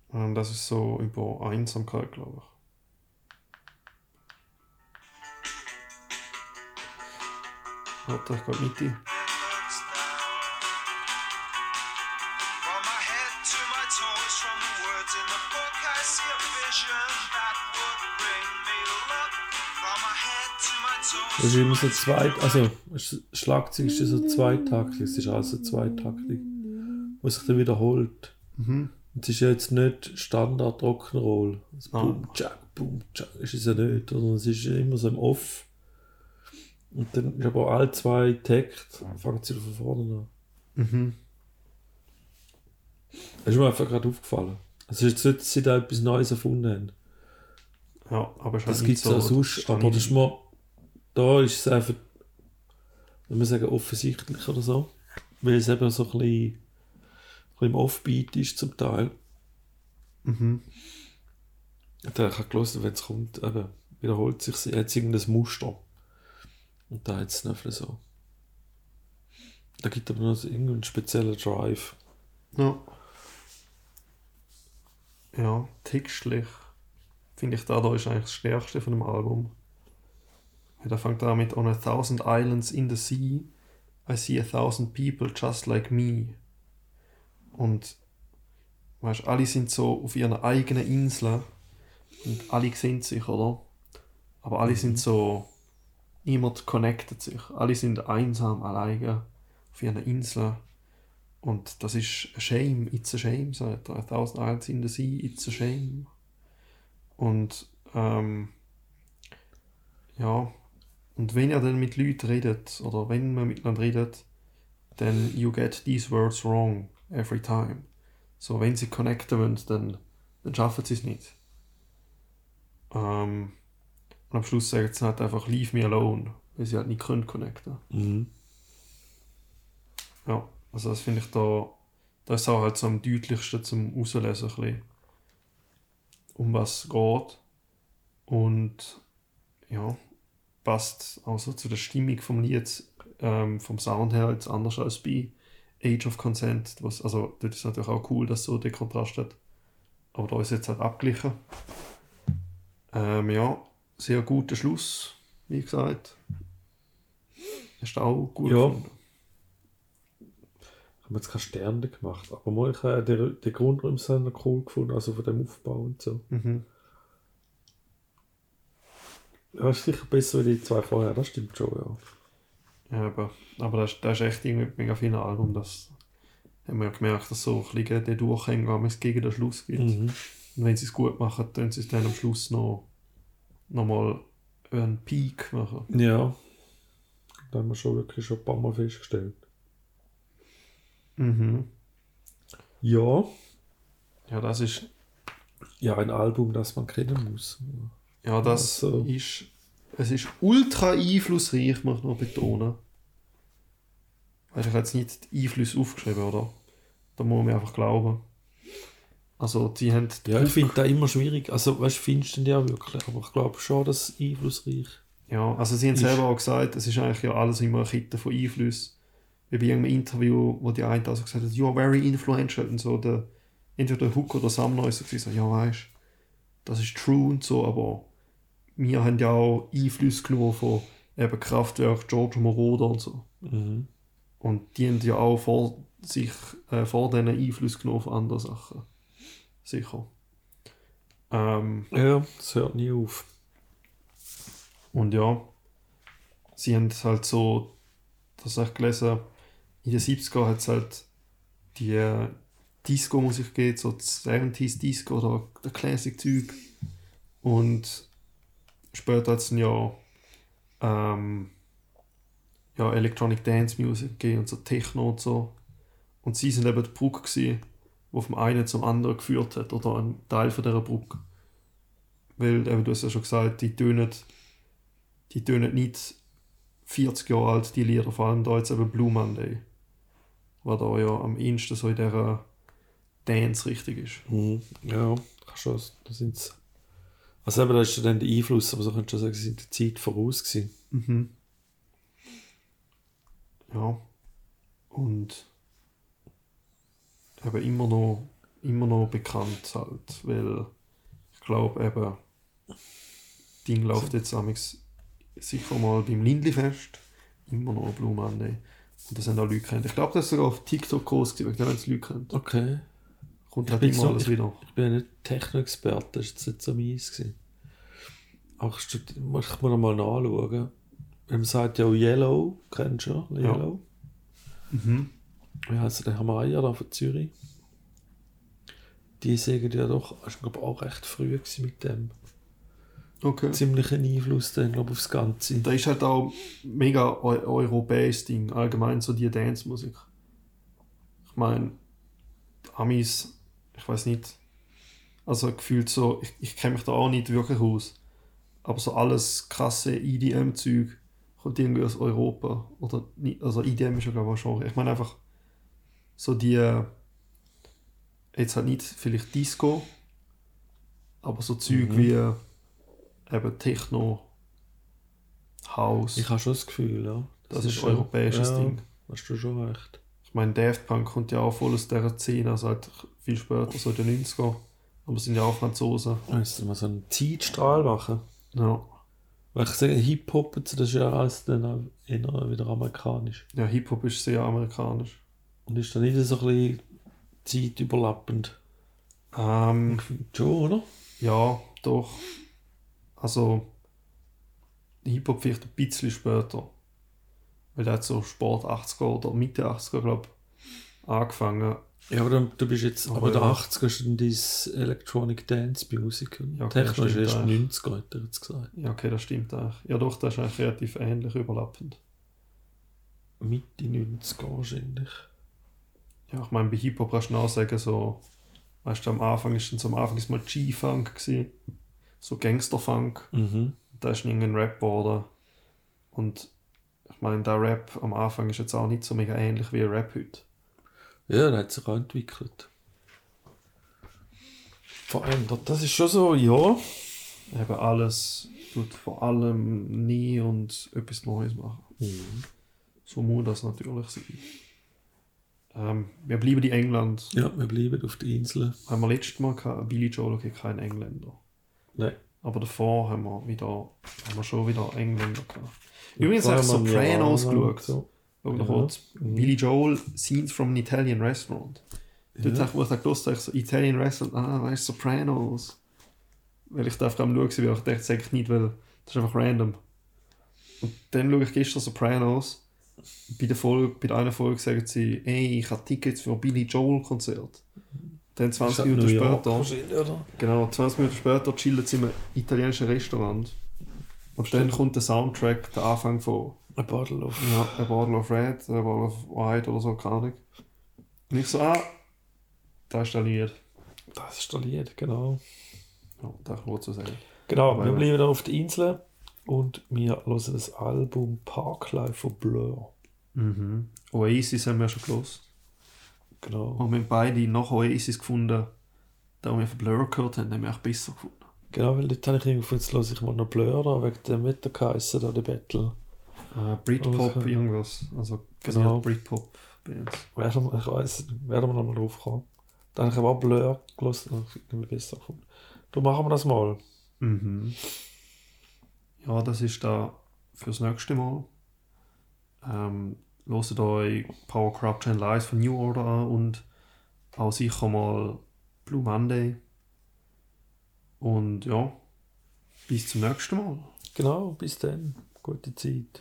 S1: Und das ist so über Einsamkeit, glaube ich. Warte, ich gehe Mitte.
S2: Das ist immer so zwei, also Schlagzeug ist so zweitaktig, es ist also zweitaktig, wo sich dann wiederholt.
S1: Mhm.
S2: Und es ist ja jetzt nicht Standard Rock'n'Roll. Das
S1: Ah.
S2: Boom, Jack, Boom, Jack ist es ja nicht, sondern es ist immer so im Off. Und dann ist aber alle zwei Takte, fängt sie von vorne an.
S1: Mhm.
S2: Das ist mir einfach gerade aufgefallen. Es ist jetzt nicht, dass sie da etwas Neues erfunden haben.
S1: Ja, aber
S2: Das
S1: halt
S2: gibt es auch
S1: so,
S2: sonst,
S1: stehe
S2: aber das ist mir, da ist es einfach, wenn man sagen, offensichtlich oder so, weil es eben so ein bisschen, ein bisschen im Offbeat ist zum Teil.
S1: Mhm.
S2: Da habe ich gelesen, wenn es kommt, eben, wiederholt sich jetzt irgendein Muster. Und da hat es nicht so. Da gibt aber noch irgendeinen speziellen Drive.
S1: Ja. Ja, textlich finde ich da, da ist eigentlich das Stärkste von dem Album. Da fängt an mit On a thousand islands in the sea, I see a thousand people just like me. Und weißt, alle sind so auf ihrer eigenen Insel und alle sehen sich, oder? Aber alle sind so, niemand connectet sich. Alle sind einsam, alleine auf ihrer Insel. Und das ist a shame, it's a shame, sagt er. A thousand islands in the sea, it's a shame. Und ähm, ja, und wenn ihr dann mit Leuten redet, oder wenn man miteinander redet, dann you get these words wrong every time. So, wenn sie connecten wollen, dann, dann schaffen sie es nicht. Ähm, und am Schluss sagen sie halt einfach, leave me alone, weil sie halt nicht können connecten.
S2: Mhm.
S1: Ja, also das finde ich da, das ist auch halt so am deutlichsten zum Auslesen, ein bisschen, um was es geht. Und ja, passt also zu der Stimmung vom Lied, ähm, vom Sound her jetzt anders als bei Age of Consent. Was, also das ist natürlich auch cool, dass so der Kontrast hat. Aber da ist jetzt halt abgeglichen. Ähm, ja, sehr guter Schluss, wie gesagt. Hast du auch gut
S2: Ja.
S1: gefunden?
S2: haben jetzt keine Sterne gemacht, aber mal, ich habe den, den noch cool gefunden, also von dem Aufbau und so.
S1: Mhm.
S2: Ja, ist sicher besser wie die zwei vorher, das stimmt schon, ja.
S1: Ja, aber, aber das, das ist echt irgendwie mega vielen Album. Das haben wir ja gemerkt, dass so ein bisschen der Durchhänger wenn es gegen den Schluss gibt.
S2: Mhm.
S1: Und wenn sie es gut machen, dann sie es dann am Schluss noch, noch mal einen Peak machen.
S2: Ja. Da haben wir schon wirklich schon ein paar Mal festgestellt.
S1: Mhm.
S2: Ja.
S1: Ja, das ist,
S2: Ja, ein Album, das man kennen muss.
S1: ja, das
S2: Also.
S1: ist, es ist ultra einflussreich, muss ich noch betonen. Weißt, ich habe jetzt nicht die Einflüsse aufgeschrieben, oder? Da muss man einfach glauben. Also, die haben
S2: Ja, ich finde das immer schwierig. Also, weißt du, findest du den ja wirklich, aber ich glaube schon, dass es einflussreich
S1: Ja, also sie haben
S2: Ist-
S1: selber auch gesagt, es ist eigentlich ja alles immer eine Kette von Einflüssen. Wie bei irgendeinem Interview, wo die eine also gesagt hat, you are very influential und so, der, entweder der Hook oder Sam Neuss hat gesagt, ja weißt, das ist true und so, aber wir haben ja auch Einflüsse genommen von eben Kraftwerk, George Moroder und so.
S2: Mhm.
S1: Und die haben ja auch vor sich, äh, vor diesen Einfluss genommen von anderen Sachen. Sicher. Ähm,
S2: Ja, das hört nie auf.
S1: Und ja, sie haben halt so, das habe ich gelesen, in den 70er hat es halt die äh, Disco-Musik gegeben, so die 70s Disco oder der Classic-Zeug. Und später hat es ja, ähm, ja Electronic Dance Music gegeben und so Techno und so. Und sie sind eben die Brücke gewesen, die vom einen zum anderen geführt hat, oder ein Teil von dieser Brücke. Weil, eben, du hast ja schon gesagt, die tönen die tönen nicht 40 Jahre alt, die Lieder, vor allem da jetzt eben Blue Monday, was da ja am ehesten so in dieser Dance-Richtung ist.
S2: Mhm. Ja, schon, da sind's. Also eben, da ist dann der Einfluss, aber so könntest du sagen, sie sind der Zeit voraus gewesen.
S1: Mhm. Ja. Und eben immer noch, immer noch bekannt halt, weil ich glaube eben, Ding läuft jetzt amigs sicher mal beim Lindli-Fest, immer noch Blue Monday. Und das haben auch Leute kennt. Ich glaube, das ist sogar auf TikTok groß gewesen, dem es Leute kennt.
S2: Okay.
S1: Kommt
S2: Ich
S1: halt
S2: bin
S1: immer
S2: so-
S1: alles wieder.
S2: Ich bin ja nicht Techno-Experte, das war jetzt nicht so meins. Gewesen. Muss ich noch mal nachschauen. man sagt ja auch Yellow, kennst du ja? Yellow.
S1: Mhm.
S2: Wie heißt der Hamaya da von Zürich? Die sagen ja doch, war glaube ich auch recht früh mit dem.
S1: Okay.
S2: Ziemlichen Einfluss dann, glaube ich, aufs Ganze.
S1: Da ist halt auch mega eu europäisches Ding, allgemein so die Dance-Musik. Ich meine, Amis, ich weiß nicht, also gefühlt so, ich, ich kenne mich da auch nicht wirklich aus, aber so alles krasse EDM-Zeug kommt irgendwie aus Europa. Oder nicht, also EDM ist ja glaube ich auch schon. Ich meine einfach so die, jetzt halt nicht vielleicht Disco, aber so Zeug
S2: Mhm.
S1: wie eben Techno, House.
S2: Ich habe schon das Gefühl, ja.
S1: Das, ist ein
S2: schon-
S1: europäisches
S2: ja,
S1: Ding.
S2: Hast du schon recht.
S1: Ich meine, Daft Punk kommt ja auch voll aus dieser Szene, also halt viel später, so in den 90er. Aber es sind ja auch Franzosen.
S2: Müssen wir so einen Zeitstrahl machen?
S1: Ja,
S2: Weil ich sage, Hip-Hop, das ist ja alles dann auch eher wieder amerikanisch.
S1: ja Hip-Hop ist sehr amerikanisch.
S2: Und ist dann nicht so ein bisschen zeitüberlappend.
S1: Ähm,
S2: schon, oder?
S1: ja, doch. Also, Hip-Hop vielleicht ein bisschen später. Weil der hat so Sport 80er oder Mitte 80er, glaube ich, angefangen.
S2: Ja, aber du, du bist jetzt,
S1: Aber
S2: aber, der
S1: ja.
S2: 80er ist dann dein Electronic Dance Music.
S1: Ja, okay,
S2: Techno ist erst
S1: eigentlich.
S2: 90er, hat er jetzt gesagt.
S1: Ja, okay, das stimmt eigentlich. Ja, doch, das ist eigentlich relativ ähnlich überlappend.
S2: Mitte 90er wahrscheinlich.
S1: Ja, ich meine, bei Hip-Hop kannst du auch sagen, so, weißt du, am Anfang ist dann so am Anfang ist mal G-Funk gewesen, so Gangster-Funk,
S2: Mhm.
S1: da ist irgendein Rap geworden. Und ich meine, der Rap am Anfang ist jetzt auch nicht so mega ähnlich wie Rap heute.
S2: Ja, der hat sich auch entwickelt. Verändert. Das ist schon so, ja.
S1: Eben alles tut vor allem nie und etwas Neues machen. So muss das natürlich sein. Ähm, wir bleiben in England.
S2: Ja, wir bleiben auf der Insel.
S1: Haben wir letztes Mal gehabt, Billy Joel, okay, kein Engländer.
S2: Nein.
S1: Aber davor haben wir, wieder, haben wir schon wieder Engländer gehabt. Übrigens habe ich Sopranos geschaut.
S2: So.
S1: Schau noch
S2: Ja.
S1: kurz. Billy Joel, Scenes from an Italian Restaurant. Dort
S2: Ja.
S1: habe ich, ich gelesen habe, ich so Italian Restaurant, ah, weißt du, Sopranos. Weil ich da einfach am Schauen war, ich dachte, das eigentlich nicht, weil das ist einfach random. Und dann schaue ich gestern Sopranos. Bei der, Folge, bei der einen Folge sagen sie, ey, ich habe Tickets für ein Billy Joel Konzert. Dann 20
S2: Ist
S1: Minuten später, genau, 20 Minuten später chillen sie in einem italienischen Restaurant. Und dann kommt der Soundtrack, der Anfang von
S2: A Bottle of...
S1: ja, A Bottle of Red, A Bottle of White oder so, keine Ahnung. Und ich so, ah, da ist der Lied.
S2: Das ist der Lied, genau.
S1: Ja, da kann ich zu sagen.
S2: Genau,
S1: Aber
S2: wir bleiben da auf der Insel und wir hören das Album Parklife von Blur.
S1: Mhm. Oasis haben wir schon gelost.
S2: Genau.
S1: Und wir haben beide nach Oasis gefunden, da wir von Blur gehört haben, haben wir auch besser gefunden.
S2: Genau, weil dort habe ich irgendwie jetzt höre ich mal noch Blur wegen dem geheissen, da der Battle.
S1: Äh, Britpop,
S2: Okay.
S1: irgendwas. Also
S2: Genau.
S1: genau. Britpop-Bands.
S2: Werden wir, ich weiss, werden wir noch mal drauf kommen. Dann habe ich aber auch Blur gehört und irgendwie besser gefunden. Du machen wir das mal.
S1: Mhm. Ja, das ist da fürs nächste Mal. Ähm, hört euch Power Corruption Lies von New Order an und auch sicher mal Blue Monday. Und ja, bis zum nächsten Mal.
S2: Genau, bis dann. Gute Zeit.